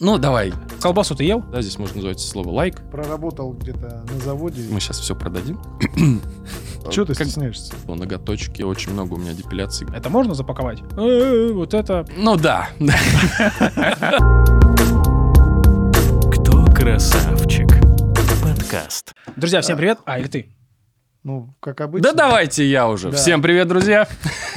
Ну, давай. Колбасу ты ел? Да, здесь можно назвать слово лайк. Проработал где-то на заводе. Мы сейчас все продадим. Чего ты Как- стесняешься? По ноготочки, очень много у меня депиляций. Это можно запаковать? Э, Вот это... Ну да. Кто красавчик? Подкаст. Друзья, всем привет. А, или ты? Ну, как обычно. Да давайте я уже. Да. Всем привет, друзья.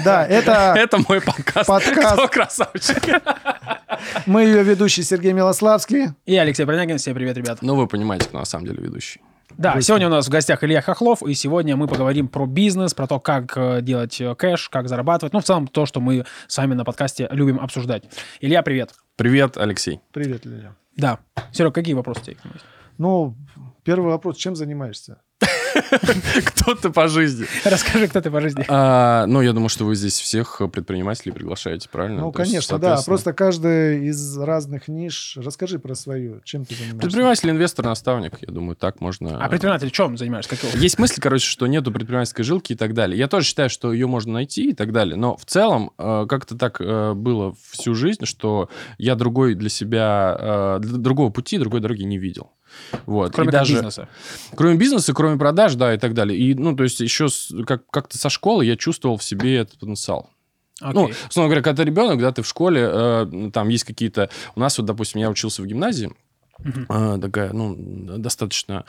Да, это Это мой подкаст. Подкаст. Кто красавчик? мы ее ведущий Сергей Милославский. И Алексей Бронягин. Всем привет, ребят. Ну, вы понимаете, кто на самом деле ведущий. Да, сегодня у нас в гостях Илья Хохлов, и сегодня мы поговорим про бизнес, про то, как э, делать э, кэш, как зарабатывать. Ну, в целом, то, что мы с вами на подкасте любим обсуждать. Илья, привет. Привет, Алексей. Привет, Лиля. Да. Серег, какие вопросы у тебя есть? Ну, первый вопрос. Чем занимаешься? Кто ты по жизни? Расскажи, кто ты по жизни. А, ну, я думаю, что вы здесь всех предпринимателей приглашаете, правильно? Ну, То есть, конечно, да. соответственно, Просто каждый из разных ниш. Расскажи про свою. Чем ты занимаешься? Предприниматель, инвестор, наставник. Я думаю, так можно... А предприниматель чем занимаешься? Какого? Есть мысль, короче, что нету предпринимательской жилки и так далее. Я тоже считаю, что ее можно найти и так далее. Но в целом э, как-то так э, было всю жизнь, что я другой для себя, э, для другого пути, другой дороги не видел. Вот. Кроме и даже, бизнеса. Кроме бизнеса, кроме продаж, да, и так далее. И, ну, то есть еще с- как- как-то со школы я чувствовал в себе этот потенциал. Ну, Окей. условно говоря, когда ты ребенок, да, ты в школе, э, там есть какие-то... У нас вот, допустим, я учился в гимназии, Э, такая, ну, достаточно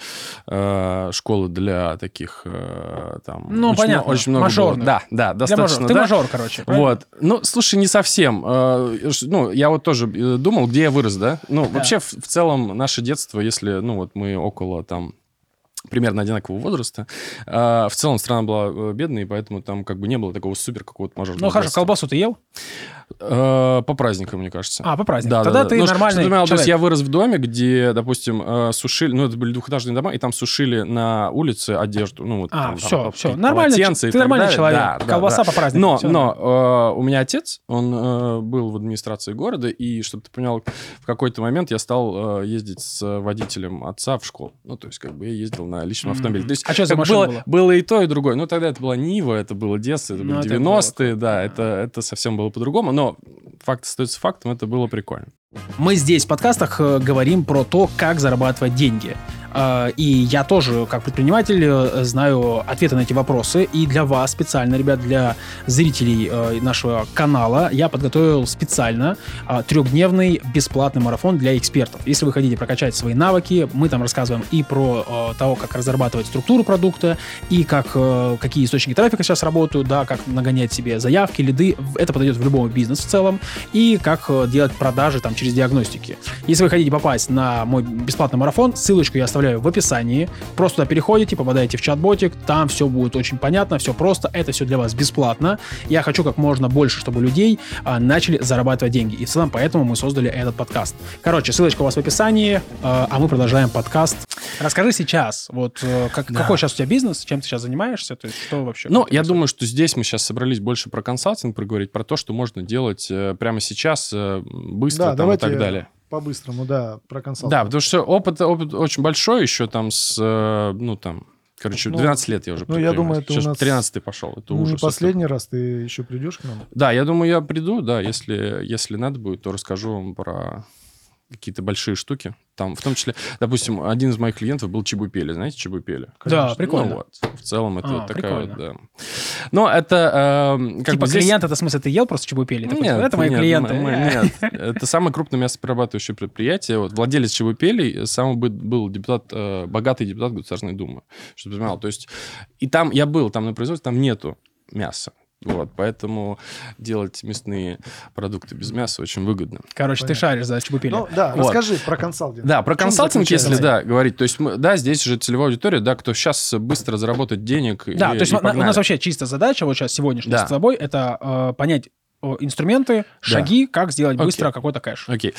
э, школа для таких, э, там... Ну, очень, понятно, много- очень много было. мажорных. Да, да, Для достаточно, мажора. Ты да. мажор, короче. правильно? Вот. Ну, слушай, не совсем. Ну, я вот тоже э, думал, где я вырос, да? Ну, Да. вообще, в, в целом, наше детство, если, ну, вот мы около там примерно одинакового возраста. э, в целом страна была э, бедной, поэтому там как бы не было такого супер какого-то мажорного Ну, хорошо, колбасу ты ел? Э, по праздникам, мне кажется. А, по празднику. Да, Тогда да, ты да. Ну, нормальный ты понимал, то есть человек. я вырос в доме, где, допустим, э, сушили, ну, это были двухэтажные дома, и там сушили на улице одежду. Ну, вот, А, там, все, там, все. и ты нормальный далее. человек. Да, Колбаса да. по празднику. Но, всё но э, у меня отец, он э, был в администрации города, и, чтобы ты понял, в какой-то момент я стал э, ездить с водителем отца в школу. Ну, то есть, как бы я ездил на личном автомобиле. То есть, А что за машина было, была? было и то, и другое. Ну, тогда это была Нива, это было детство, это Ну, были это было 90-е, да, это, это совсем было по-другому. Но факт остается фактом, это было прикольно. Мы здесь в подкастах э, говорим про то, как зарабатывать деньги. Э, И я тоже, как предприниматель, э, знаю ответы на эти вопросы. И для вас специально, ребят, для зрителей э, нашего канала, я подготовил специально э, трехдневный бесплатный марафон для экспертов. Если вы хотите прокачать свои навыки, мы там рассказываем и про э, того, как разрабатывать структуру продукта, и как, какие источники трафика сейчас работают, да, как нагонять себе заявки, лиды. Это подойдет в любой бизнес в целом. И как делать продажи там через диагностики. Если вы хотите попасть на мой бесплатный марафон, ссылочку я оставляю в описании. Просто туда переходите, попадаете в чат-ботик, там все будет очень понятно, все просто, это все для вас бесплатно. Я хочу как можно больше, чтобы людей а, начали зарабатывать деньги. И в целом поэтому мы создали этот подкаст. Короче, ссылочка у вас в описании, э, а мы продолжаем подкаст. Расскажи сейчас, вот э, как- Да. какой сейчас у тебя бизнес, чем ты сейчас занимаешься, то есть что вообще? Ну, я это думаю, что здесь мы сейчас собрались больше про консалтинг проговорить, про то, что можно делать э, прямо сейчас, э, быстро Да, там, и давайте так далее. По-быстрому, да, про консалтинг. Да, потому что опыт, опыт очень большой еще там с, э, ну, там, короче, Ну, 12 лет я уже ну, я думаю, это у Сейчас нас 13 пошел, это Ну, ужас. не это. последний раз ты еще придешь к нам. Да, я думаю, я приду, да, если, если надо будет, то расскажу вам про какие-то большие штуки. Там, в том числе, допустим, один из моих клиентов был Чебупели. Знаете Чебупели? Да, Конечно. прикольно. Ну вот, в целом это А, такая вот, прикольно. да. Но это э, как типа бы здесь- клиент, это в смысле ты ел просто чебупели? Такой, Нет, типа, это мои нет, клиенты. мы- нет. Это самое крупное мясоперерабатывающее предприятие. Вот владелец Чебупелей самый бы- был депутат, э, богатый депутат Государственной Думы. Чтобы ты понимал. То есть, и там я был, там на производстве, там нету мяса. Вот, поэтому делать мясные продукты без мяса очень выгодно. Короче, ты Понятно. шаришь за чебупели. Ну, да, Вот. расскажи про консалтинг. Да, про консалтинг, если да, говорить. То есть, мы- да, здесь же целевая аудитория, да, кто сейчас быстро заработать денег. Да, и- то есть и у- нас вообще чисто задача вот сейчас сегодняшняя Да. с тобой это э, понять инструменты, шаги, как сделать Окей. быстро какой-то кэш. Окей.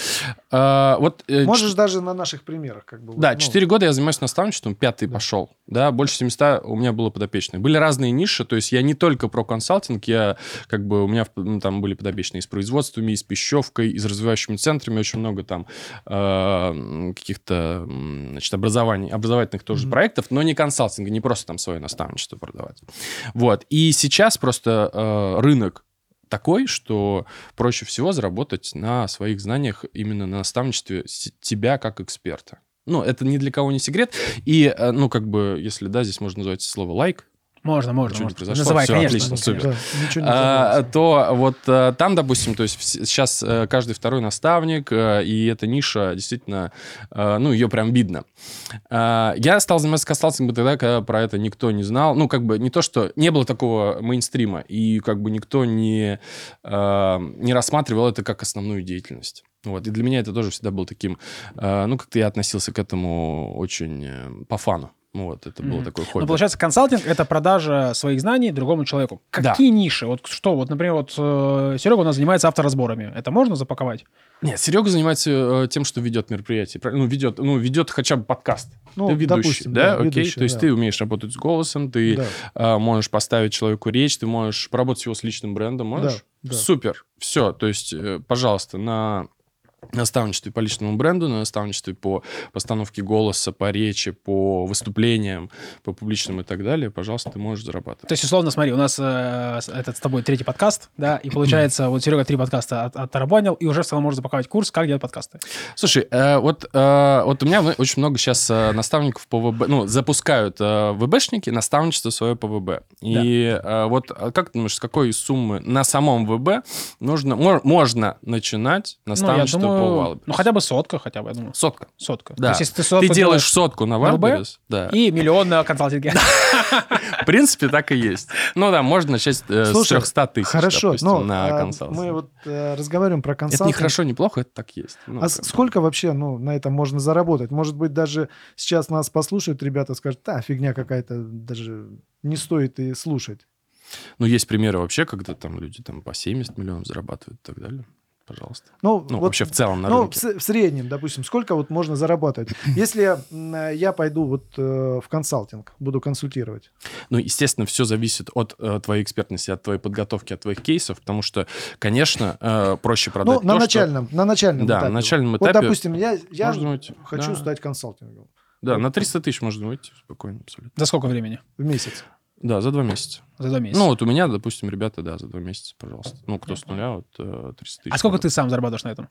А, вот, э, Можешь даже на наших примерах. Как бы, Да, ну, 4 года я занимаюсь наставничеством, пятый Да. пошел. Да, больше 700 у меня было подопечных. Были разные ниши, то есть я не только про консалтинг, я как бы, у меня ну, там были подопечные и с производствами, и с пищевкой, и с развивающими центрами, очень много там э, каких-то, значит, образований, образовательных тоже Мгм. проектов, но не консалтинга, не просто там свое наставничество продавать. Вот. И сейчас просто э, рынок такой, что проще всего заработать на своих знаниях именно на наставничестве тебя как эксперта. Ну, это ни для кого не секрет. И, э, ну, как бы, если, да, здесь можно назвать слово лайк, Можно, можно. Ничего не можно. произошло, Называй, всё, конечно. отлично, супер. Да, ничего не а, то вот э, там, допустим, то есть сейчас каждый второй наставник, э, и эта ниша действительно, э, ну, ее прям видно. А, Я стал заниматься консалтингом тогда, когда про это никто не знал. Ну, как бы не то, что не было такого мейнстрима, и как бы никто не, э, не рассматривал это как основную деятельность. Вот. И для меня это тоже всегда был таким... э, Ну, как-то я относился к этому очень э, по фану. Ну, Вот, это было Мгм. такое Ну, хобби. получается, консалтинг — это продажа своих знаний другому человеку. Да. Какие ниши? Вот что? Вот, например, вот э, Серега у нас занимается авторазборами. Это можно запаковать? Нет, Серега занимается э, тем, что ведет мероприятие. Ну, ведет, ну, ведет хотя бы подкаст. Ну, ты ведущий, допустим, да? да, Окей. ведущий, То есть да. ты умеешь работать с голосом, ты Да. э, можешь поставить человеку речь, ты можешь поработать его с личным брендом, можешь? Да, да. Супер. Все. То есть, э, пожалуйста, на наставничестве по личному бренду, на наставничестве по постановке голоса, по речи, по выступлениям, по публичным и так далее, пожалуйста, ты можешь зарабатывать. То есть, условно, смотри, у нас э, этот с тобой третий подкаст, да, и получается, вот Серега три подкаста от- оттарабанил, и уже в целом может запаковать курс, как делать подкасты. Слушай, э, вот, э, вот у меня ну, очень много сейчас э, наставников по ВБ, ну, запускают э, ВБшники наставничество свое по ВБ. И э, вот э, как ты думаешь, с какой суммы на самом ВБ нужно, мо- можно начинать Ну, наставничество по думаю, ну, хотя бы сотка, хотя бы, я думаю. Сотка. Сотка. Да. То есть, если ты сотку Ты делаешь сотку на? Wildberries, да. и миллион на консалтинге. В принципе, так и есть. Ну да, можно начать э, с Слушай, 300 тысяч, Хорошо, допустим, но на а, консалтинг. мы вот э, разговариваем про Это консалтинг. не хорошо, не плохо, это так есть. Ну, А с- бы. сколько вообще ну, на этом можно заработать? Может быть, даже сейчас нас послушают ребята, скажут, да, фигня какая-то, даже не стоит и слушать. Ну, есть примеры вообще, когда там люди там по 70 миллионов зарабатывают и так далее. Пожалуйста. Ну, Ну, вот, вообще в целом на ну, в, рынке. в среднем, допустим, сколько вот можно зарабатывать? Если я пойду вот э, в консалтинг, буду консультировать. Ну, естественно, все зависит от э, твоей экспертности, от твоей подготовки, от твоих кейсов, потому что, конечно, э, проще продать Ну, на начальном, на начальном Да, этапе. на начальном Вот, этапе допустим, я, я хочу да. стать консалтингом. Да, на 300 тысяч можно выйти спокойно, абсолютно. За сколько времени? в месяц. Да, за два месяца. За два месяца. Ну, вот у меня, допустим, ребята, да, за два месяца, пожалуйста. Ну, кто с нуля, вот э, 300 тысяч. а сколько ты сам зарабатываешь на этом?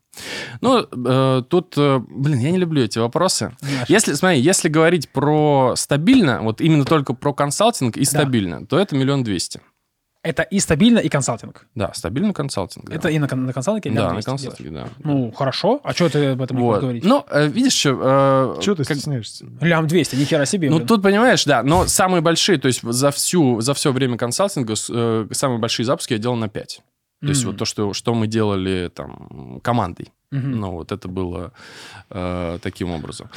Ну, э, тут, э, блин, я не люблю эти вопросы. Знаешь? Если, смотри, если говорить про стабильно, вот именно только про консалтинг и стабильно, то это миллион двести. Это и стабильно, и консалтинг. Да, стабильный консалтинг. да. Это и на, на консалтинге? Да, на консалтинге, да. Ну, хорошо. А что ты об этом не Вот. говорить? Ну, э, видишь, что... Чего ты стесняешься? Лям 200, ни хера себе. Ну, блин. тут, понимаешь, да, но самые большие, то есть за, всю, за все время консалтинга э, самые большие запуски я делал на 5. То есть Мгм. вот то, что, что мы делали там командой. Мгм. Ну, вот это было э, таким образом.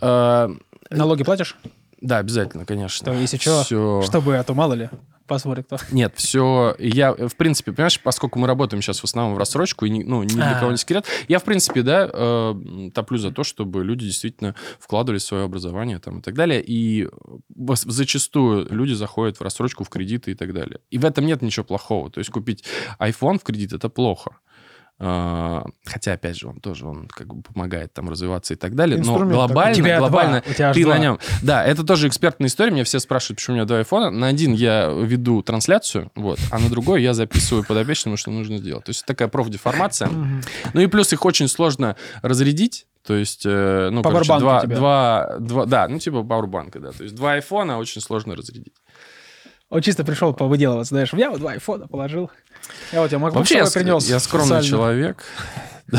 Э, Налоги платишь? Да, обязательно, конечно. То если чё, Всё- Чтобы, а то мало ли, посмотрит кто. Нет, все. Я, в принципе, понимаешь, поскольку мы работаем сейчас в основном в рассрочку, и ни, ну, ни для А. кого не секрет, я, в принципе, да, э, топлю за то, чтобы люди действительно вкладывали свое образование там, и так далее. И зачастую люди заходят в рассрочку, в кредиты и так далее. И в этом нет ничего плохого. То есть купить iPhone в кредит это плохо. А, Хотя, опять же, он тоже он как бы помогает там развиваться и так далее. Но глобально, тебя два, глобально аж ты два. на нем. Да, это тоже экспертная история. Меня все спрашивают, почему у меня два айфона. На один я веду трансляцию, вот, а на другой я записываю подопечному, что нужно сделать. То есть такая профдеформация. Ну и плюс их очень сложно разрядить. То есть, э, ну, короче, два, два, два, да, ну, типа пауэрбанка, да. То есть два айфона очень сложно разрядить. Он чисто пришел повыделываться, знаешь, я вот два айфона положил. Я вот тебе MacBook Вообще, я, принес. я скромный специально. человек.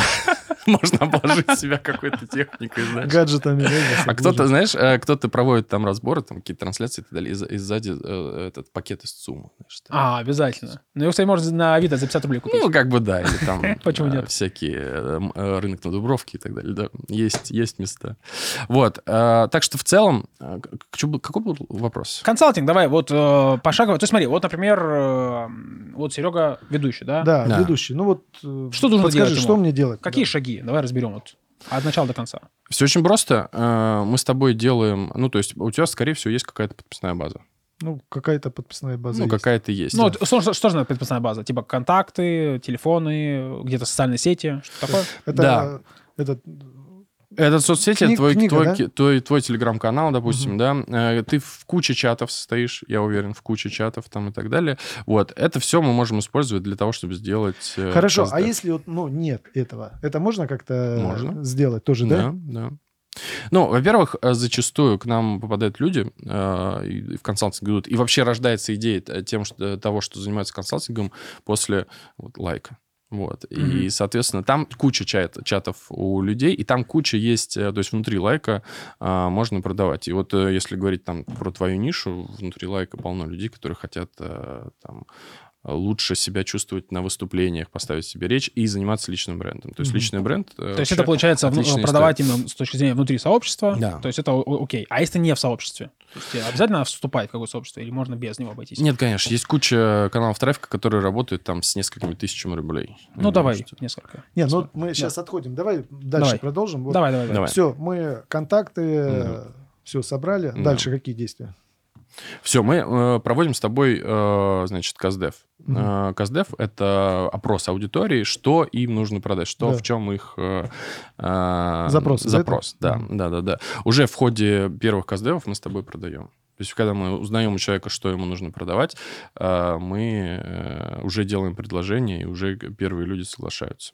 Можно обложить себя какой-то техникой, знаешь. Гаджетами. А кто-то, знаешь, э, кто-то проводит там разборы, там какие-то трансляции и так далее, и, за- и сзади э, этот пакет из ЦУМа. А, обязательно. Ну, его, кстати, можно на Авито за 50 рублей купить. Ну, как бы да, или там Почему э, нет? всякие рынок на Дубровке и так далее, да, есть, есть места. Вот, так что в целом, какой был вопрос? Консалтинг, давай, вот пошагово. То есть смотри, вот, например, вот Серега ведущий, да? Да, ведущий. Ну вот Что нужно подскажи, делать что ему? мне делать? Какие Да. Шаги? Давай разберем вот от начала до конца. Все очень просто. Э, Мы с тобой делаем, ну, то есть у тебя, скорее всего, есть какая-то подписная база. Ну, какая-то подписная база Ну, есть. какая-то есть. Ну, вот что, что, что же надо подписная база? Типа контакты, телефоны, где-то социальные сети, что такое? Это, Да. Этот, Это соцсети, Кни- твой, книга, твой, да? ки- твой, твой телеграм-канал, допустим, да, э, ты в куче чатов состоишь, я уверен, в куче чатов там и так далее. Вот, это все мы можем использовать для того, чтобы сделать... э, Хорошо, а если вот, ну, нет этого, это можно как-то Можно. сделать тоже, да? Да, да. Ну, во-первых, э, зачастую к нам попадают люди э, и в консалтинг идут, и вообще рождается идея тем, что, того, что занимаются консалтингом после вот, лайка. Вот. И, Мгм. соответственно, там куча чат, чатов у людей, и там куча есть, э, то есть внутри лайка а, можно продавать. И вот э, если говорить там про твою нишу, внутри лайка полно людей, которые хотят э, там лучше себя чувствовать на выступлениях, поставить себе речь и заниматься личным брендом. То есть Мгм. личный бренд... э, То есть это получается продавать именно с точки зрения внутри сообщества. Да. То есть это окей. А если не в сообществе? То есть тебе обязательно надо вступать в какое сообщество или можно без него обойтись? Нет, конечно, есть куча каналов трафика, которые работают там с несколькими тысячами рублей. Ну, давай Можете. несколько. Не, ну мы сейчас отходим. Давай дальше Давай. продолжим. Вот. Давай, давай, давай. Все, мы контакты, все собрали. Да. Дальше какие действия? Все, мы э, проводим с тобой, э, значит, Каздев. Мгм. Э, Каздев — это опрос аудитории, что им нужно продать, что, Да. в чем их... э, э, Запросы, да, Запрос, да, это? да, да, да. Уже в ходе первых Каздевов мы с тобой продаем. То есть, когда мы узнаем у человека, что ему нужно продавать, э, мы э, уже делаем предложение, и уже первые люди соглашаются.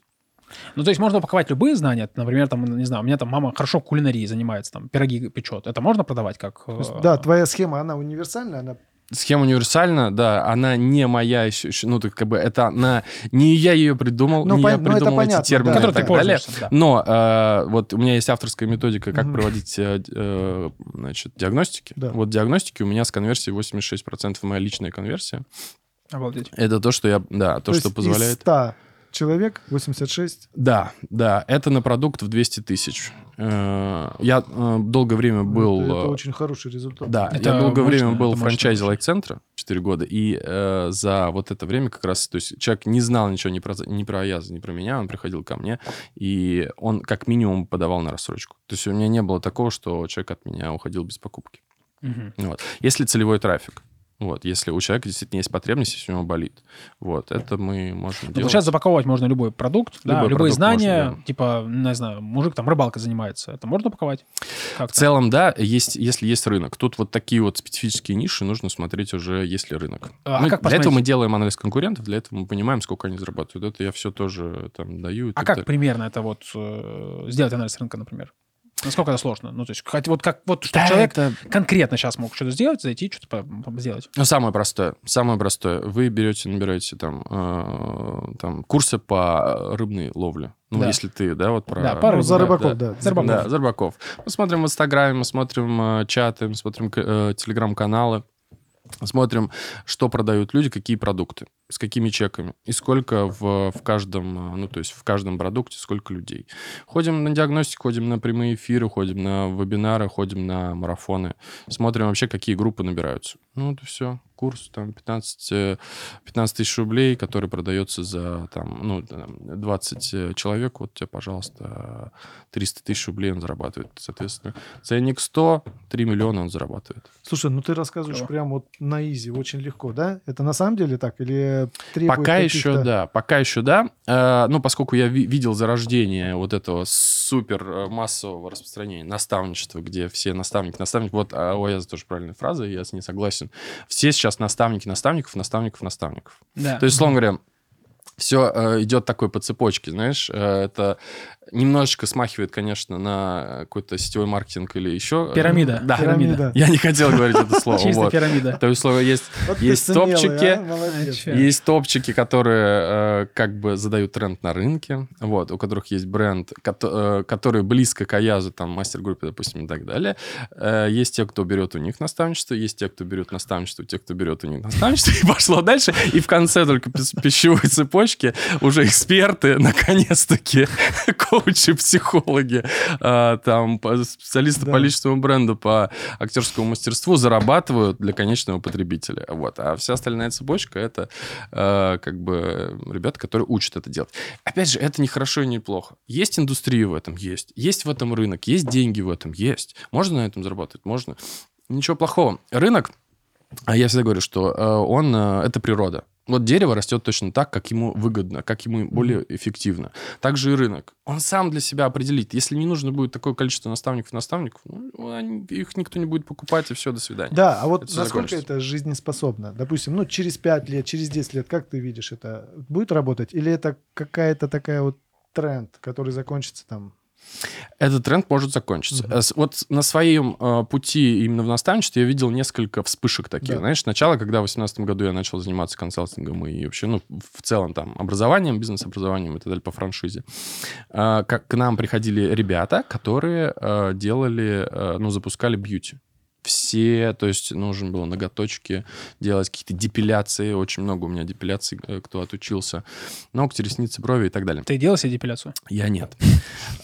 Ну, то есть можно упаковать любые знания. Например, там, не знаю, у меня там мама хорошо кулинарией занимается, там, пироги печет. Это можно продавать как... Есть, э, да, твоя схема, она универсальная, она Схема универсальна, да, она не моя еще, ну, так как бы это она, не я ее придумал, Ну, не пон- я ну, это придумал понятно, эти термины да, и так далее. да. Но э, вот у меня есть авторская методика, как Мгм. проводить э, э, значит, диагностики. Да. Вот диагностики у меня с конверсией 86% моя личная конверсия. Обалдеть. Это то, что я, да, то, то что есть позволяет... из 100 человек 86. Да, да, это на продукт в 200 тысяч. Э, Я э, долгое время был... Ну, это, это э, очень хороший результат. Да, Это я долгое время мощно, был это в мощно, франчайзе мощно. лайк-центра 4 года, и э, за вот это время как раз, то есть человек не знал ничего ни про, ни про Аяза, ни про меня, он приходил ко мне, и он как минимум подавал на рассрочку. То есть у меня не было такого, что человек от меня уходил без покупки. Мгм. Вот. Если целевой трафик, вот, если у человека действительно есть потребность, если у него болит, вот, это мы можем Ну, делать. получается, запаковывать можно любой продукт, да, Любой любые продукт знания, можно, да. типа, не знаю, мужик там рыбалкой занимается, это можно упаковать? В целом, да, есть, если есть рынок. Тут вот такие вот специфические ниши нужно смотреть уже, есть ли рынок. А Мы- как для этого мы делаем анализ конкурентов, для этого мы понимаем, сколько они зарабатывают. Это я все тоже там даю. А так как далее. примерно это вот э, сделать анализ рынка, например? Насколько это сложно? Ну, то есть, хоть вот как вот чтобы Да, человек это- конкретно сейчас мог что-то сделать, зайти, что-то сделать. Ну, самое простое. Самое простое. Вы берете, набираете там, э, там курсы по рыбной ловле. Ну, Да. если ты, да, вот про... Да, по Ну, за да, рыбаков, да. За рыбаков. Да, за рыбаков. Мы смотрим в Инстаграме, мы смотрим э, чаты, мы смотрим э, телеграм-каналы, смотрим, что продают люди, какие продукты, с какими чеками и сколько в, в каждом, э, ну, то есть в каждом продукте сколько людей. Ходим на диагностику, ходим на прямые эфиры, ходим на вебинары, ходим на марафоны, смотрим вообще, какие группы набираются. Ну, это все. Курс там 15, э, 15 тысяч рублей, который продается за там, ну, там, 20 человек. Вот тебе, пожалуйста, 300 тысяч рублей он зарабатывает. Соответственно, ценник 100, 3 миллиона он зарабатывает. Слушай, ну ты рассказываешь Клево. прям вот на изи, очень легко, да? Это на самом деле так или требует Пока еще да, пока еще да. Э, ну, поскольку я ви- видел зарождение вот этого супер э, массового распространения наставничества, где все наставники, наставник, вот а, у Аяза тоже правильная фраза, я с ней согласен. Все сейчас наставники наставников, наставников, наставников. Да. То есть, условно говоря, все идет такой по цепочке, знаешь, э, это немножечко смахивает, конечно, на какой-то сетевой маркетинг или еще. Пирамида. Да. Пирамида. Я не хотел говорить это слово. Чисто вот. пирамида. То есть, слово есть Вот Есть смелый, топчики, а, есть топчики, которые э, как бы задают тренд на рынке, вот, у которых есть бренд, кото- э, который близко к Аязу, там, мастер-группе, допустим, и так далее. Э, есть те, кто берет у них наставничество, есть те, кто берет наставничество, те, кто берет у них наставничество, и пошло дальше. И в конце только пищевой цепочки уже эксперты, наконец-таки, коучи, психологи, э, там, специалисты Да. по личному бренду, по актерскому мастерству зарабатывают для конечного потребителя. Вот. А вся остальная цепочка это э, как бы ребята, которые учат это делать. Опять же, это не хорошо и не плохо. Есть индустрия в этом, есть. Есть в этом рынок, есть деньги в этом, есть. Можно на этом зарабатывать, можно. Ничего плохого. Рынок, а я всегда говорю, что э, он э, это природа. Вот дерево растет точно так, как ему выгодно, как ему более эффективно. Также и рынок. Он сам для себя определит. Если не нужно будет такое количество наставников наставников, ну, они- их никто не будет покупать, и все, до свидания. Да, а вот Это насколько это жизнеспособно? Допустим, ну, через 5 лет, через 10 лет, как ты видишь это? Будет работать? Или это какая-то такая вот тренд, который закончится там? Этот тренд может закончиться. С- Вот на своем э, пути именно в наставничестве я видел несколько вспышек таких. Да. Знаешь, сначала, когда в 2018 году я начал заниматься консалтингом и вообще, ну, в целом там образованием, бизнес-образованием и так далее по франшизе, э, как к нам приходили ребята, которые э, делали, э, ну, запускали бьюти. Все, то есть нужно было ноготочки делать, какие-то депиляции, очень много у меня депиляций, э, кто отучился, ногти, ресницы, брови и так далее. Ты делал себе депиляцию? Я нет.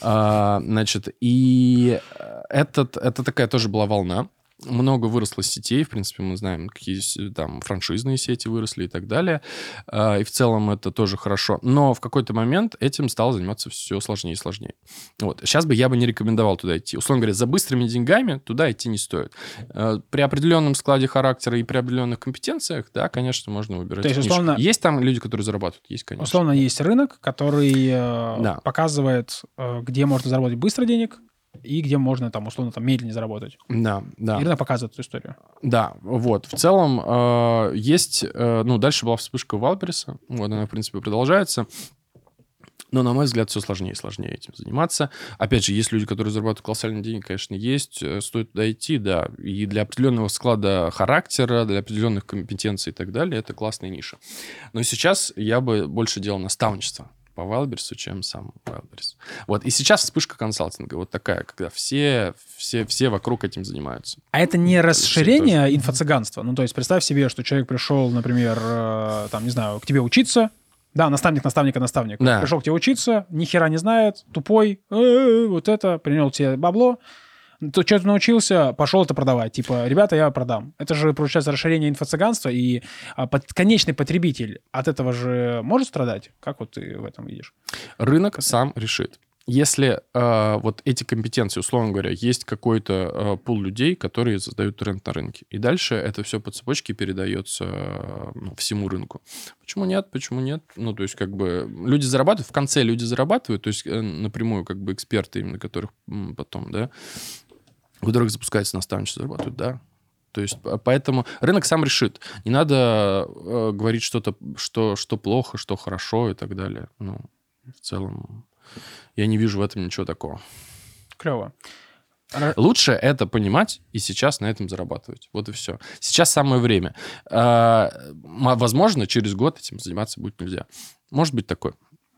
А, Значит, и э, этот, это такая тоже была волна. Много выросло сетей, в принципе, мы знаем, какие там франшизные сети выросли и так далее. А, И в целом это тоже хорошо. Но в какой-то момент этим стало заниматься все сложнее и сложнее. Вот. Сейчас бы я бы не рекомендовал туда идти. Условно говоря, за быстрыми деньгами туда идти не стоит. Э, При определенном складе характера и при определенных компетенциях, да, конечно, можно выбирать То есть, нишку. условно- Есть там люди, которые зарабатывают? Есть, конечно. Условно, есть рынок, который э, Да. показывает, э, где можно заработать быстро денег и где можно, там, условно, там, медленнее заработать. Да, да. И рынок показывает эту историю. Да, вот. В целом э, есть... э, ну, дальше была вспышка Валбериса. Вот она, в принципе, продолжается. Но, на мой взгляд, все сложнее и сложнее этим заниматься. Опять же, есть люди, которые зарабатывают колоссальные деньги, конечно, есть. Э, Стоит туда идти, да. И для определенного склада характера, для определенных компетенций и так далее, это классная ниша. Но сейчас я бы больше делал наставничество по Вайлберсу, чем сам Вайлберс. Вот. И сейчас вспышка консалтинга вот такая, когда все, все, все вокруг этим занимаются. А это не тоже. расширение инфо-цыганства? Ну, то есть представь себе, что человек пришел, например, э, там, не знаю, к тебе учиться, да, наставник наставника наставник. Да. Пришел к тебе учиться, ни хера не знает, тупой, э, вот это, принял тебе бабло, то что ты научился, пошел это продавать. Типа, ребята, я продам. Это же, получается, расширение инфо-цыганства, и а, под- конечный потребитель от этого же может страдать? Как вот ты в этом видишь? Рынок сам решит. Если э, вот эти компетенции, условно говоря, есть какой-то э, пул людей, которые создают тренд на рынке, и дальше это все по цепочке передается э, ну, всему рынку. Почему нет? Почему нет? Ну, то есть, как бы люди зарабатывают, в конце люди зарабатывают, то есть э, напрямую, как бы эксперты, именно которых потом, да, у которых запускается наставничество, зарабатывают, да. То есть, по- поэтому рынок сам решит. Не надо э, говорить что-то, что, что плохо, что хорошо и так далее. Ну, в целом, я не вижу в этом ничего такого. Клево. Лучше это понимать и сейчас на этом зарабатывать. Вот и все. Сейчас самое время. А, возможно, через год этим заниматься будет нельзя. Может быть такое.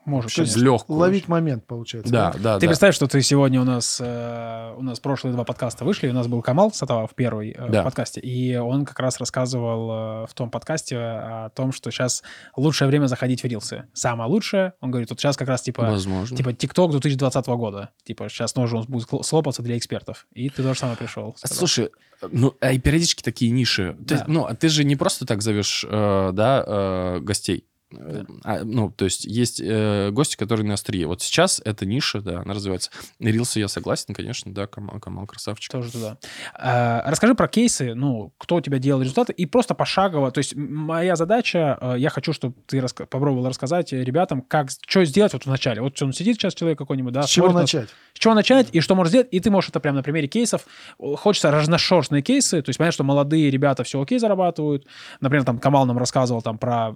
Может, То есть конечно. легкую. Ловить момент, получается. Да, да, Ты да. представь, что ты сегодня у нас... э, у нас прошлые два подкаста вышли. У нас был Камал Сатавав первый э, Да. в подкасте. И он как раз рассказывал э, в том подкасте о том, что сейчас лучшее время заходить в рилсы. Самое лучшее. Он говорит, вот сейчас как раз типа... Возможно. Типа ТикТок 2020 года. Типа сейчас нужно будет хл- слопаться для экспертов. И ты тоже самое пришел. сказал. Слушай, ну, а и периодически такие ниши. Ты, Да. ну, а ты же не просто так зовешь, э, да, э, гостей. Э, а, ну, то есть есть э, гости, которые на острие. Вот сейчас эта ниша, да, она развивается. Рилсы я согласен, конечно, да, Камал, Камал красавчик. Тоже туда. А, расскажи про кейсы, ну, кто у тебя делал результаты, и просто пошагово. То есть моя задача, э, я хочу, чтобы ты раска- попробовал рассказать ребятам, как, что сделать вот в начале. Вот он сидит сейчас человек какой-нибудь, да, С чего смотрит нас, начать? с чего начать и что может сделать, и ты можешь это прямо на примере кейсов. Хочется разношерстные кейсы, то есть понятно, что молодые ребята все окей зарабатывают. Например, там Камал нам рассказывал там про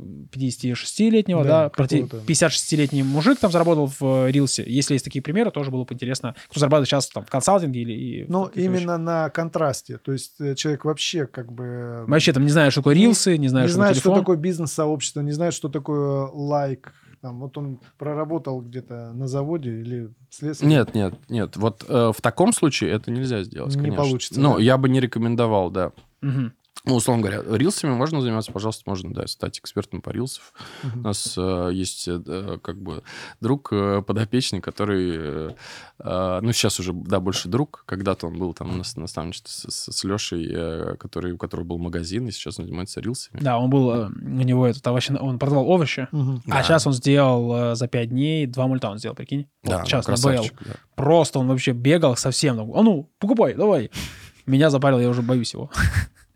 56-летнего, да, Да, про те- какого-то. 56-летний мужик там заработал в э, Рилсе. Если есть такие примеры, тоже было бы интересно, кто зарабатывает сейчас там в консалтинге или... Ну, именно на контрасте. То есть э, человек вообще как бы... Вообще там не знаю, что такое рилсы, не знаю, не что знает, такое что такое бизнес-сообщество, не знает, что такое лайк. Там, вот он проработал где-то на заводе или слесарем. Нет, нет, нет. Вот э, в таком случае это нельзя сделать, Не конечно. получится, Ну, да? я бы не рекомендовал, да. Мгм. Ну, условно говоря, рилсами можно заниматься, пожалуйста, можно, да, стать экспертом по рилсов. У Мгм. нас э, есть э, как бы друг э, подопечный, который, э, э, ну, сейчас уже, да, больше друг. Когда-то он был там у нас на наставничестве с, с Лешей, э, который, у которого был магазин, и сейчас он занимается рилсами. Да, он был, э, у него этот овощи, он продавал овощи, Мгм. а Да. сейчас он сделал э, за 5 дней два мульта он сделал, прикинь. Да, Вот ну, сейчас на БЛ. красавчик, да. Просто он вообще бегал совсем. там, А ну, покупай, давай. Меня запарил, я уже боюсь его.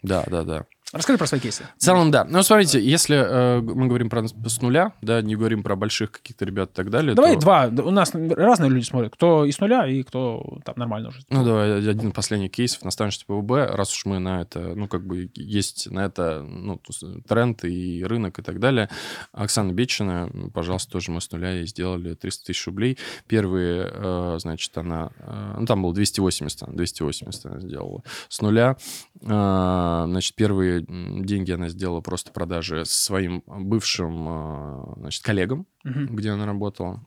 Да, да, да. Расскажи про свои кейсы. В целом, да. Ну, смотрите, если э, мы говорим про с нуля, да, не говорим про больших каких-то ребят и так далее, Давай то- два. У нас разные люди смотрят. Кто из нуля и кто там нормально уже. Ну, давай один последний кейсов наставничество ПВБ, раз уж мы на это, ну, как бы есть на это ну, тренд и рынок и так далее. Оксана Бечина, пожалуйста, тоже мы с нуля ей сделали 300 тысяч рублей. Первые, э, значит, она... э, ну, там было 280, она 280 она сделала с нуля. Э, значит, первые м, деньги она сделала просто продажи своим бывшим, э, значит, коллегам, Мгм. где она работала.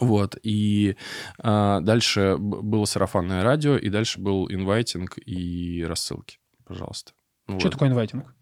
Вот, и а, дальше было сарафанное радио, и дальше был инвайтинг и рассылки, пожалуйста. Что вот. такое инвайтинг?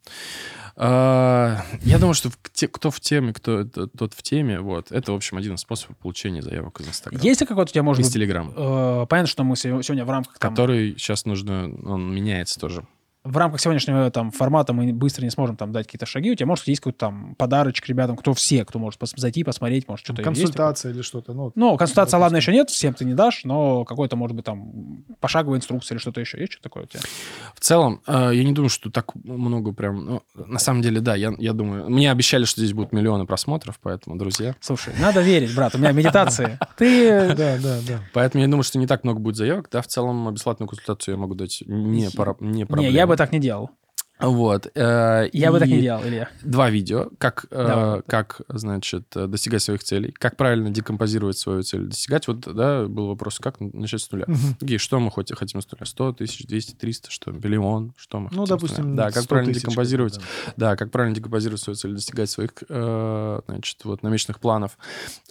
А, я думаю, что те- кто в теме, кто тот в теме, вот, это, в общем, один из способов получения заявок из Инстаграма. Есть ли какой-то у тебя, может Из быть, Телеграма, э, понятно, что мы сего- сегодня в рамках там, который сейчас нужно, он меняется тоже. В рамках сегодняшнего там формата мы быстро не сможем там дать какие-то шаги. У тебя, может, есть какой-то там подарочек ребятам, кто все, кто может пос- зайти, посмотреть, может, что-то есть? Консультация или что-то. Ну, Ну, консультация, допустим. ладно, еще нет, всем ты не дашь, но какой-то, может быть, там пошаговая инструкция или что-то еще. Есть что такое у тебя? В целом, э, я не думаю, что так много прям... ну, на самом деле, да, я, я думаю... Мне обещали, что здесь будут миллионы просмотров, поэтому, друзья... Слушай, надо верить, брат, у меня медитации. Ты... Да, да, да. Поэтому я думаю, что не так много будет заявок. Да, в целом бесплатную консультацию я могу дать не, проблема. я бы так не делал. Вот. э, Я бы так не делал, Илья. Два видео, как, э, как, значит, достигать своих целей, как правильно декомпозировать свою цель, достигать. Вот, да, был вопрос, как начать с нуля. Окей, что мы хоть- хотим с нуля? 100 тысяч, 200, 300, что? Миллион? Что мы Ну, допустим, Да, как 100 правильно тысяч, декомпозировать да. да, как правильно декомпозировать свою цель, достигать своих, э, значит, вот, намеченных планов.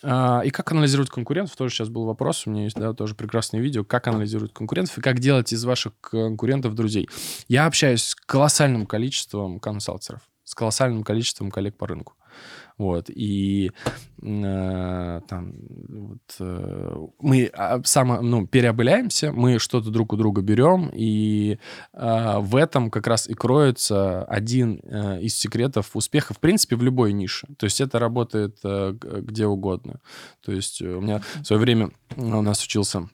А, и как анализировать конкурентов, тоже сейчас был вопрос, у меня есть, да, тоже прекрасное видео, как анализировать конкурентов и как делать из ваших конкурентов друзей. Я общаюсь с колоссальным количеством консалтеров, с колоссальным количеством коллег по рынку. Вот, и э, там вот, э, мы а, само, ну, переобыляемся, мы что-то друг у друга берем, и э, в этом как раз и кроется один э, из секретов успеха, в принципе, в любой нише. То есть это работает э, где угодно. То есть э, у меня в свое время у нас учился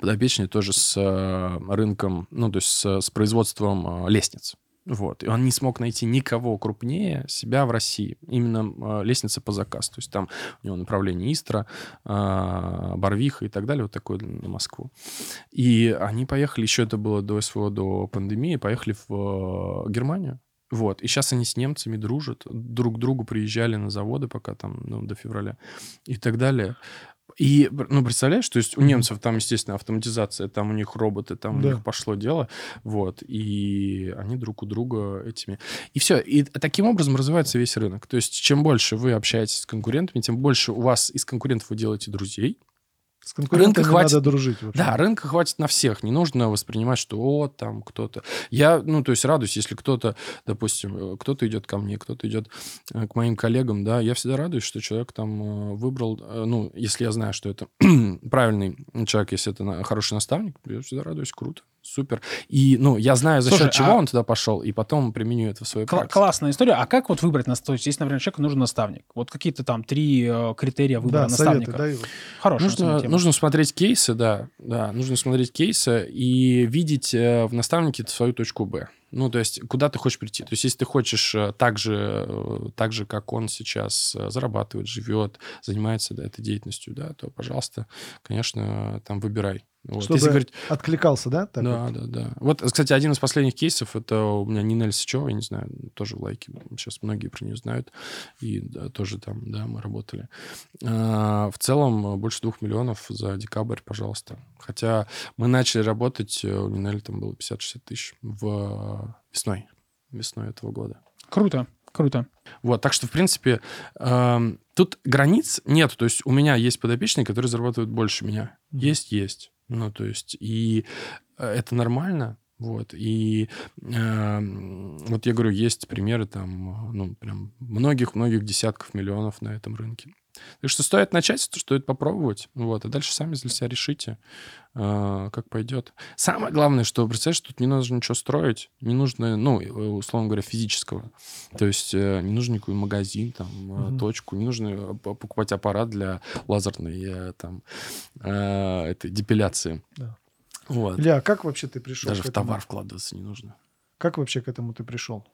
подопечный тоже с э, рынком, ну, то есть с, с производством э, лестниц. Вот. И он не смог найти никого крупнее себя в России. Именно э, лестница по заказ. То есть там у него направление Истра, э, Барвиха и так далее, вот такое на Москву. И они поехали, еще это было до СВО, до пандемии, поехали в э, Германию. Вот. И сейчас они с немцами дружат, друг к другу приезжали на заводы пока там, ну, до февраля и так далее. И, ну, представляешь, то есть у немцев там, естественно, автоматизация, там у них роботы, там Да. у них пошло дело, вот, и они друг у друга этими... И все, и таким образом развивается весь рынок. То есть чем больше вы общаетесь с конкурентами, тем больше у вас из конкурентов вы делаете друзей, С конкурентами Рынка хватит- надо дружить. вообще. да, рынка хватит на всех. Не нужно воспринимать, что о, там кто-то. Я, ну, то есть радуюсь, если кто-то, допустим, э, кто-то идет ко мне, кто-то идет э, к моим коллегам, да, я всегда радуюсь, что человек там э, выбрал, ну, если я знаю, что это правильный человек, если это хороший наставник, я всегда радуюсь, круто, супер. И, ну, я знаю, за Слушай, счет чего а- он туда пошел, и потом применю это в своей Кла- практике. классная история. А как вот выбрать нас? То есть, если, например, человеку нужен наставник, вот какие-то там три э, критерия выбора Да, советы наставника. дай. вот. Хорошая Нужно, нужно смотреть кейсы, да, да, нужно смотреть кейсы и видеть э, в наставнике свою точку Б. Ну, то есть, куда ты хочешь прийти. То есть, если ты хочешь э, так же, э, так же, как он сейчас э, зарабатывает, живет, занимается да, этой деятельностью, да, то, пожалуйста, конечно, там выбирай. Вот. Чтобы Если говорить, откликался, да? Так да, вот? да, да. Вот, кстати, один из последних кейсов, это у меня Нинель Сычева, я не знаю, тоже в лайке, сейчас многие про нее знают, и да, тоже там, да, мы работали. А, в целом, э, больше двух миллионов за декабрь, пожалуйста. Хотя мы начали работать, э, у Нинель там было 50-60 тысяч в э, весной, весной этого года. Круто, круто. Вот, так что, в принципе, эм, тут границ нет. То есть у меня есть подопечные, которые зарабатывают больше меня. Есть, есть. Ну, то есть, и э, это нормально. Вот, и эм, вот я говорю, есть примеры там, ну, прям многих-многих десятков миллионов на этом рынке. Так что стоит начать, стоит попробовать, вот, и дальше сами для себя решите, э, как пойдет. Самое главное, что, представляешь, тут не нужно ничего строить, не нужно, ну, э, условно говоря, физического. То есть э, не нужен никакой магазин, там, Мгм. точку, не нужно покупать аппарат для лазерной там, этой депиляции. Да. Вот. Илья, а как вообще ты пришел Даже в товар вкладываться не нужно. Как вообще к этому ты пришел?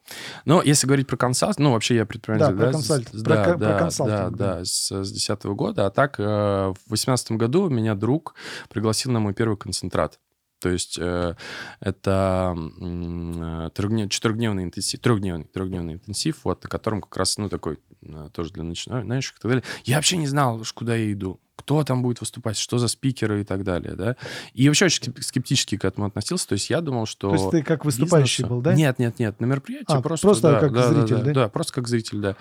Но если говорить про консалт, ну, вообще я предприниматель, Да, про да? консальт- с- про да, про да, консалтинг, да, да. да, с 2010 года. А так, э, в 2018 году меня друг пригласил на мой первый концентрат. То есть э, это э, четырехдневный интенсив, трехдневный, трехдневный интенсив, вот, на котором как раз, ну, такой, э, тоже для начинающих и так далее. Я вообще не знал, куда я иду, кто там будет выступать, что за спикеры и так далее, да. И вообще очень скеп- скептически к этому относился. То есть я думал, что... То есть ты как выступающий бизнесу- был, да? Нет, нет, нет, на мероприятии А, просто... просто да, как да, зритель, да, да? Да, просто как зритель, да.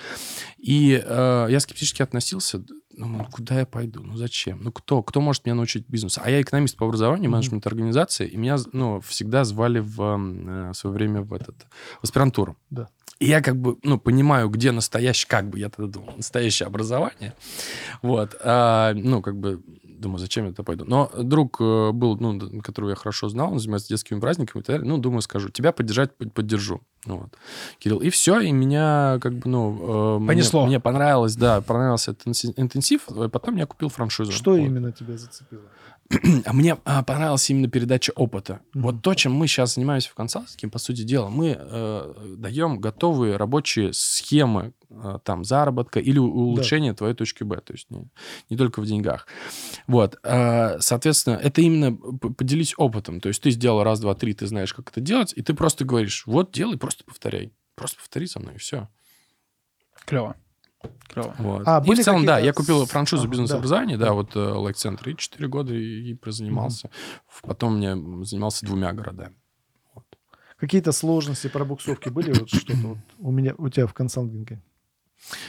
И э, я скептически относился. Ну, куда я пойду? Ну, зачем? Ну, кто? Кто может меня научить бизнесу? А я экономист по образованию, менеджмент организации, и меня, ну, всегда звали в э, свое время в этот, в аспирантуру. Да. И я как бы, ну, понимаю, где настоящее, как бы я тогда думал, настоящее образование. Вот. А, ну, как бы, думаю, зачем я туда пойду. Но друг э, был, ну, которого я хорошо знал, он занимается детскими праздниками и так далее. Ну, думаю, скажу, тебя поддержать под- поддержу. Ну, вот. Кирилл. И все, и меня как бы, ну... э, мне- Понесло. Мне, понравилось, да, понравился этот интенсив. и Потом я купил франшизу. Что Вот. именно тебя зацепило? А мне а, понравилась именно передача опыта. Мгм. Вот то, чем мы сейчас занимаемся в консалтинге, по сути дела, мы э, даем готовые рабочие схемы э, там заработка или улучшения твоей точки Б, то есть не, не только в деньгах. Вот, э, соответственно, это именно поделись опытом. То есть ты сделал раз, два, три, ты знаешь, как это делать, и ты просто говоришь, вот делай, просто повторяй. Просто повтори со мной, и все. Клево. Клево. Вот. А, и были в целом, да, я купил франшизу бизнес-образования, да, вот э, Лайк Центр, и 4 года и, и прозанимался. Потом мне занимался двумя городами. Какие-то сложности, пробуксовки были? Вот что-то вот у меня, у тебя в консалтинге?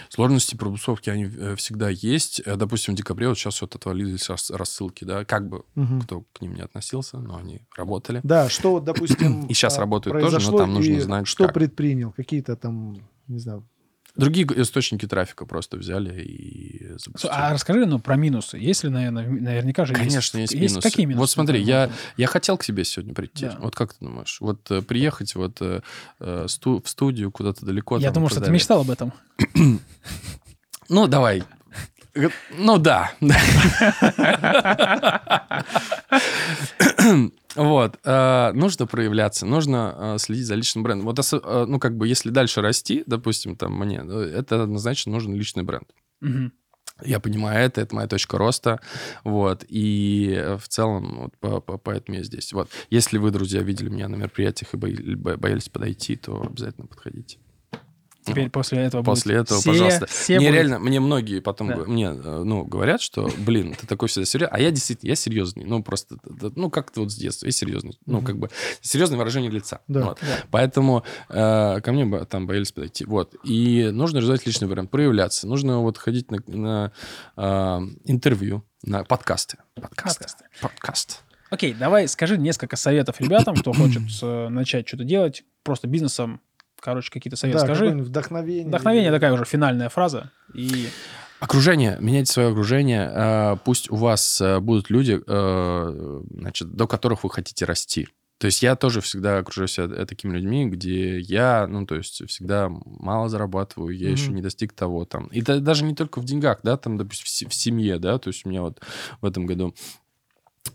Сложности пробуксовки, они э, всегда есть. Э, Допустим, в декабре вот сейчас вот отвалились рас- рассылки, да, как бы Мгм. кто к ним не относился, но они работали. Да, что вот, допустим... И щас а, работают тоже, но там нужно и знать, Что как. предпринял? Какие-то там, не знаю... Другие источники трафика просто взяли и запустили. А расскажи, ну, про минусы. Есть ли, наверное, наверняка же Конечно, есть, есть минусы. Какие минусы? Вот смотри, я, я хотел к тебе сегодня прийти. Да. Вот как ты думаешь? Вот э, приехать вот э, э, сту- в студию куда-то далеко. Я так что ты мечтал об этом. Ну, давай. Г- Ну, да. Вот. э, Нужно проявляться, нужно э, следить за личным брендом. Вот, э, ну, как бы, если дальше расти, допустим, там, мне, это однозначно нужен личный бренд. Мгм. Я понимаю это, это моя точка роста, вот, и в целом, вот, по- по- поэтому я здесь. Вот, если вы, друзья, видели меня на мероприятиях и боялись подойти, то обязательно подходите. Теперь после этого После этого, все- пожалуйста. все мне будут- реально, мне многие потом Да. мне, э, ну, говорят, что, блин, ты такой всегда серьезный. А я действительно, я серьезный. Ну, просто, ну, как-то вот с детства, я серьезный. Ну, как бы, серьезное выражение лица. Да. Вот. Поэтому э, ко мне там боялись подойти. Вот. И нужно развивать личный бренд, проявляться. Нужно вот ходить на, на, э, интервью, на подкасты. Подкасты. Подкасты. Подкаст. Окей, давай скажи несколько советов ребятам, кто хочет э, начать что-то делать, просто бизнесом. Короче, какие-то советы да, скажи. вдохновение. Вдохновение или- такая уже финальная фраза. И Окружение, меняйте свое окружение. э, Пусть у вас э, будут люди, э, значит, до которых вы хотите расти. То есть я тоже всегда окружаю себя такими людьми, где я, ну, то есть всегда мало зарабатываю, я Мгм. еще не достиг того там. И да- даже не только в деньгах, да, там, допустим, в се- в семье, да, то есть у меня вот в этом году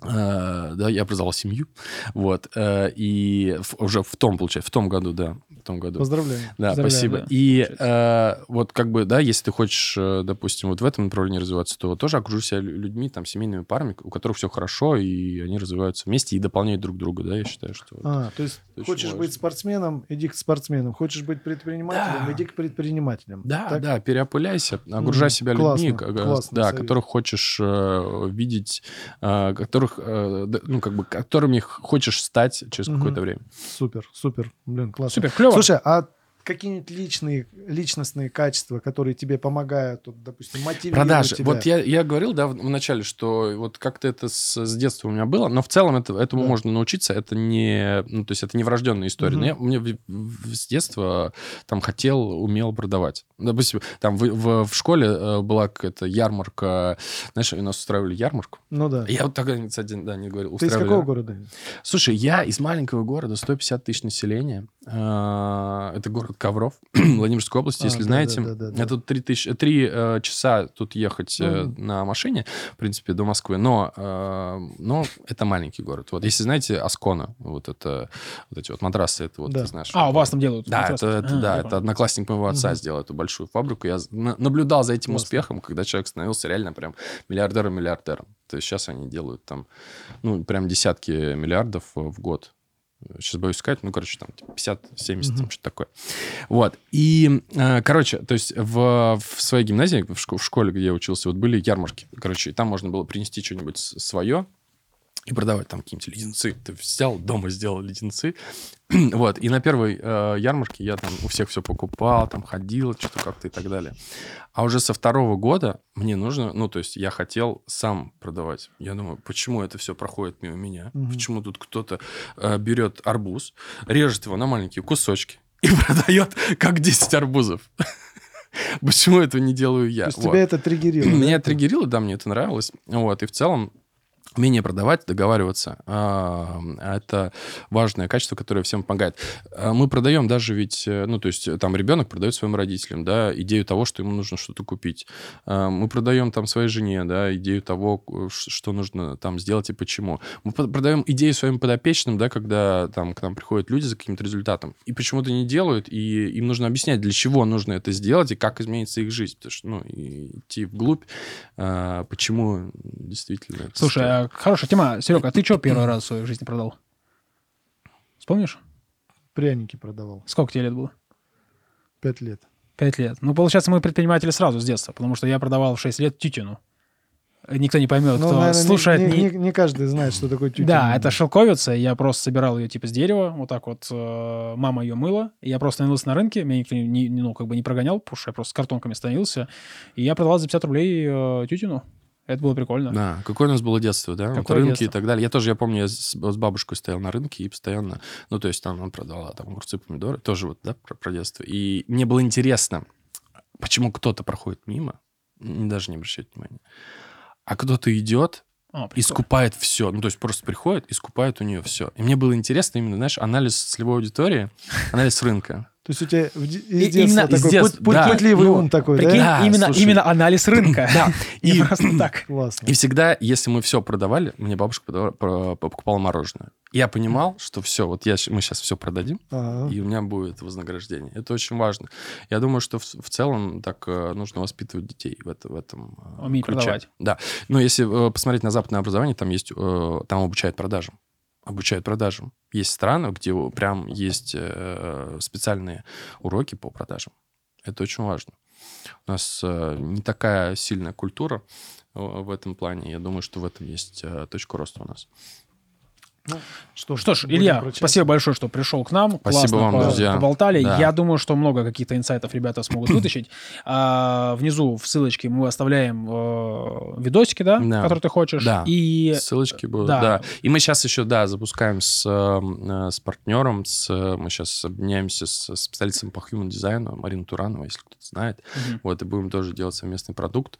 да, я образовал семью, вот, э, и уже в том, получается, в том году, да, в том году. Поздравляю. Да, Поздравляю, спасибо. да. И э, вот как бы, да, если ты хочешь, э, допустим, вот в этом направлении развиваться, то тоже окружи себя лю- людьми, там, семейными парами, у которых все хорошо, и они развиваются вместе и дополняют друг друга, да, я считаю, что... вот. А, то есть хочешь важно. быть спортсменом, иди к спортсменам. Хочешь быть предпринимателем, Да. иди к предпринимателям. Да, Так? да, переопыляйся, огружай Мгм. себя Классно, людьми, как, э, классный да, совет. которых хочешь э, видеть, э, которых, э, ну, как бы, которыми хочешь стать через Мгм. какое-то время. Супер, супер. Блин, классно. супер, клево. Слушай, а какие-нибудь личные, личностные качества, которые тебе помогают, вот, допустим, мотивируют Продажи. тебя? Вот я, я говорил, да, в, в начале, что вот как-то это с, с детства у меня было, но в целом это, этому Да. можно научиться. Это не, ну, то есть это не врожденная история. Мгм. Но я, мне в- в- с детства там хотел, умел продавать. Допустим, там в, в, в школе э, была какая-то ярмарка, знаешь, у нас устраивали ярмарку. Ну да. Я вот так, кстати, да, не говорил. Ты из какого города? Слушай, я из маленького города, 150 тысяч населения. А, Это город Ковров, Владимирской области, А, если да, знаете. да, да, да, Это три, тысячи, три э, часа тут ехать э, Ну. на машине, в принципе, до Москвы, но, э, но это маленький город. Вот, если знаете, Аскона, вот это, вот эти вот матрасы, это вот, Да. ты знаешь. А, у вас там делают? Да, матрасы? это, это- А, да, это понял. одноклассник моего отца Мгм. сделал эту большую фабрику. Я на- наблюдал за этим Классно. успехом, когда человек становился реально прям миллиардером-миллиардером. То есть сейчас они делают там, ну, прям десятки миллиардов э, в год. Сейчас боюсь сказать, ну, короче, там типа 50-70, там что-то такое. Вот. И, э, короче, то есть в, в своей гимназии, в, шко- в школе, где я учился, вот были ярмарки. Короче, и там можно было принести что-нибудь свое и продавать там какие-нибудь леденцы. Ты взял, дома сделал леденцы. вот. И на первой э, ярмарке я там у всех все покупал, там ходил, что-то как-то и так далее. А уже со второго года мне нужно, ну, то есть я хотел сам продавать. Я думаю, почему это все проходит мимо меня? Мгм. Почему тут кто-то э, берет арбуз, режет его на маленькие кусочки и продает как 10 арбузов? Почему этого не делаю я? То есть Вот. тебя это триггерило? Меня да? триггерило, да, мне это нравилось. Вот, и в целом умение продавать, договариваться, а, это важное качество, которое всем помогает. А, Мы продаем даже ведь, э, ну, то есть э, там ребенок продает своим родителям, да, идею того, что ему нужно что-то купить. А, Мы продаем там своей жене, да, идею того, что нужно там сделать и почему. Мы продаем идею своим подопечным, да, когда там к нам приходят люди за каким-то результатом и почему-то не делают, и им нужно объяснять, для чего нужно это сделать и как изменится их жизнь. Потому что, ну, идти вглубь, почему действительно... Слушай. А хорошая тема. Серега, а ты что первый раз в своей жизни продал? Вспомнишь? Пряники продавал. Сколько тебе лет было? Пять лет. Пять лет. Ну, получается, мы предприниматели сразу с детства, потому что я продавал в 6 лет тютину. Никто не поймет, Ну, кто наверное, слушает. не, не- не- не каждый знает, что такое тютюн. Да, это шелковица. Я просто собирал ее типа с дерева, вот так вот. э, мама ее мыла. И я просто становился на рынке, меня никто не, не- ну, как бы не прогонял, потому что я просто с картонками становился. И я продавал за 50 рублей э, тютину. Это было прикольно. Да, какое у нас было детство, да? Вот Какое рынки детство? и так далее. Я тоже, я помню, я с, с бабушкой стоял на рынке и постоянно, ну, то есть там она продавала там огурцы, помидоры, тоже вот, да, про, про детство. И мне было интересно, почему кто-то проходит мимо, даже не обращает внимания, а кто-то идет А, и скупает все. Ну, то есть просто приходит и скупает у нее все. И мне было интересно именно, знаешь, анализ целевой аудитории, анализ рынка. То есть у тебя из детства именно из такой детства, пут- да. путливый Ну, ум такой, Прикинь, да? Да, именно, слушай. именно анализ рынка. Да. И просто так. Классно. И всегда, если мы все продавали, мне бабушка покупала мороженое. Я понимал, что все, вот я, мы сейчас все продадим, Ага. и у меня будет вознаграждение. Это очень важно. Я думаю, что в, в целом так э, нужно воспитывать детей в, это- в этом э, Уметь ключе. продавать. Да. Но если э, посмотреть на западное образование, там есть, там обучают продажам. Обучают продажам. Есть страны, где прям есть э, специальные уроки по продажам. Это очень важно. У нас э, не такая сильная культура э, в этом плане. Я думаю, что в этом есть точка роста у нас. Что, Что ж, Илья, прощаться. спасибо большое, что пришел к нам. Спасибо Классно вам, по- друзья. поболтали. Да. Я думаю, что много каких-то инсайтов ребята смогут вытащить. А, внизу в ссылочке мы оставляем э, видосики, да, Да. которые ты хочешь. Да. И Ссылочки будут, да. да. И мы сейчас еще, да, запускаем с, э, с партнером, с, мы сейчас обменяемся с специалистом по human дизайну, Марина Туранова, если кто-то знает. Мгм. Вот, и будем тоже делать совместный продукт.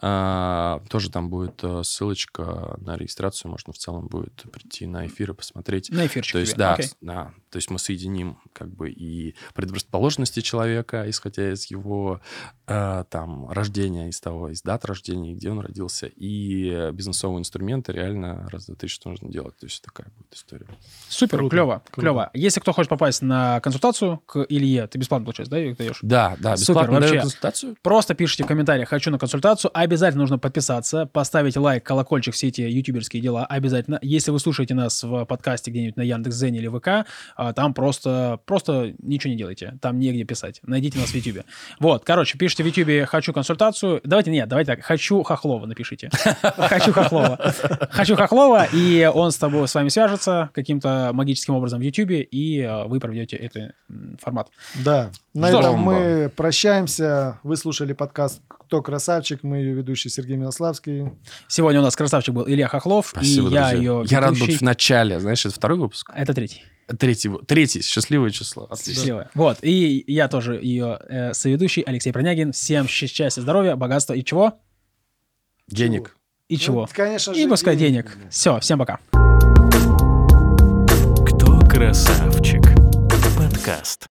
А, тоже там будет э, ссылочка на регистрацию, можно в целом будет прийти на эфир и посмотреть. на эфирчик То есть, тебе. да, с- да, то есть мы соединим как бы и предрасположенности человека, исходя из его э, там рождения, из того, из дат рождения, где он родился, и бизнесовые инструменты реально раз, два, три, что нужно делать. То есть такая будет история. Супер, Круто, клево, круто. клево. Если кто хочет попасть на консультацию к Илье, ты бесплатно, получается, да, ее даешь? Да, да, Супер, бесплатно даю вообще. консультацию. Просто пишите в комментариях «хочу на консультацию». Обязательно нужно подписаться, поставить лайк, колокольчик, все эти ютуберские дела обязательно. Если вы слушаете нас в подкасте где-нибудь на Яндекс.Зене или ВК, там просто, просто ничего не делайте. Там негде писать. Найдите нас в Ютубе. Вот, короче, пишите в Ютубе «хочу консультацию». Давайте, нет, давайте так, «хочу Хохлова» напишите. «Хочу Хохлова». «Хочу Хохлова», и он с тобой, с вами свяжется каким-то магическим образом в Ютубе, и а, вы проведете этот формат. Да. На этом мы прощаемся. Вы слушали подкаст «Кто красавчик?». Мы ее ведущий Сергей Милославский. Сегодня у нас красавчик был Илья Хохлов, Спасибо, и я друзья. ее Я рад быть в начале. Знаешь, это второй выпуск? Это третий. Третий, третий, счастливое число. Отлично. Счастливая. Вот. И я тоже ее э, соведущий Алексей Пронягин. Всем счастья, здоровья, богатства и чего? Денег. И Ну, чего? конечно же, И пускай денег. денег. Все, всем пока. Кто красавчик? Подкаст.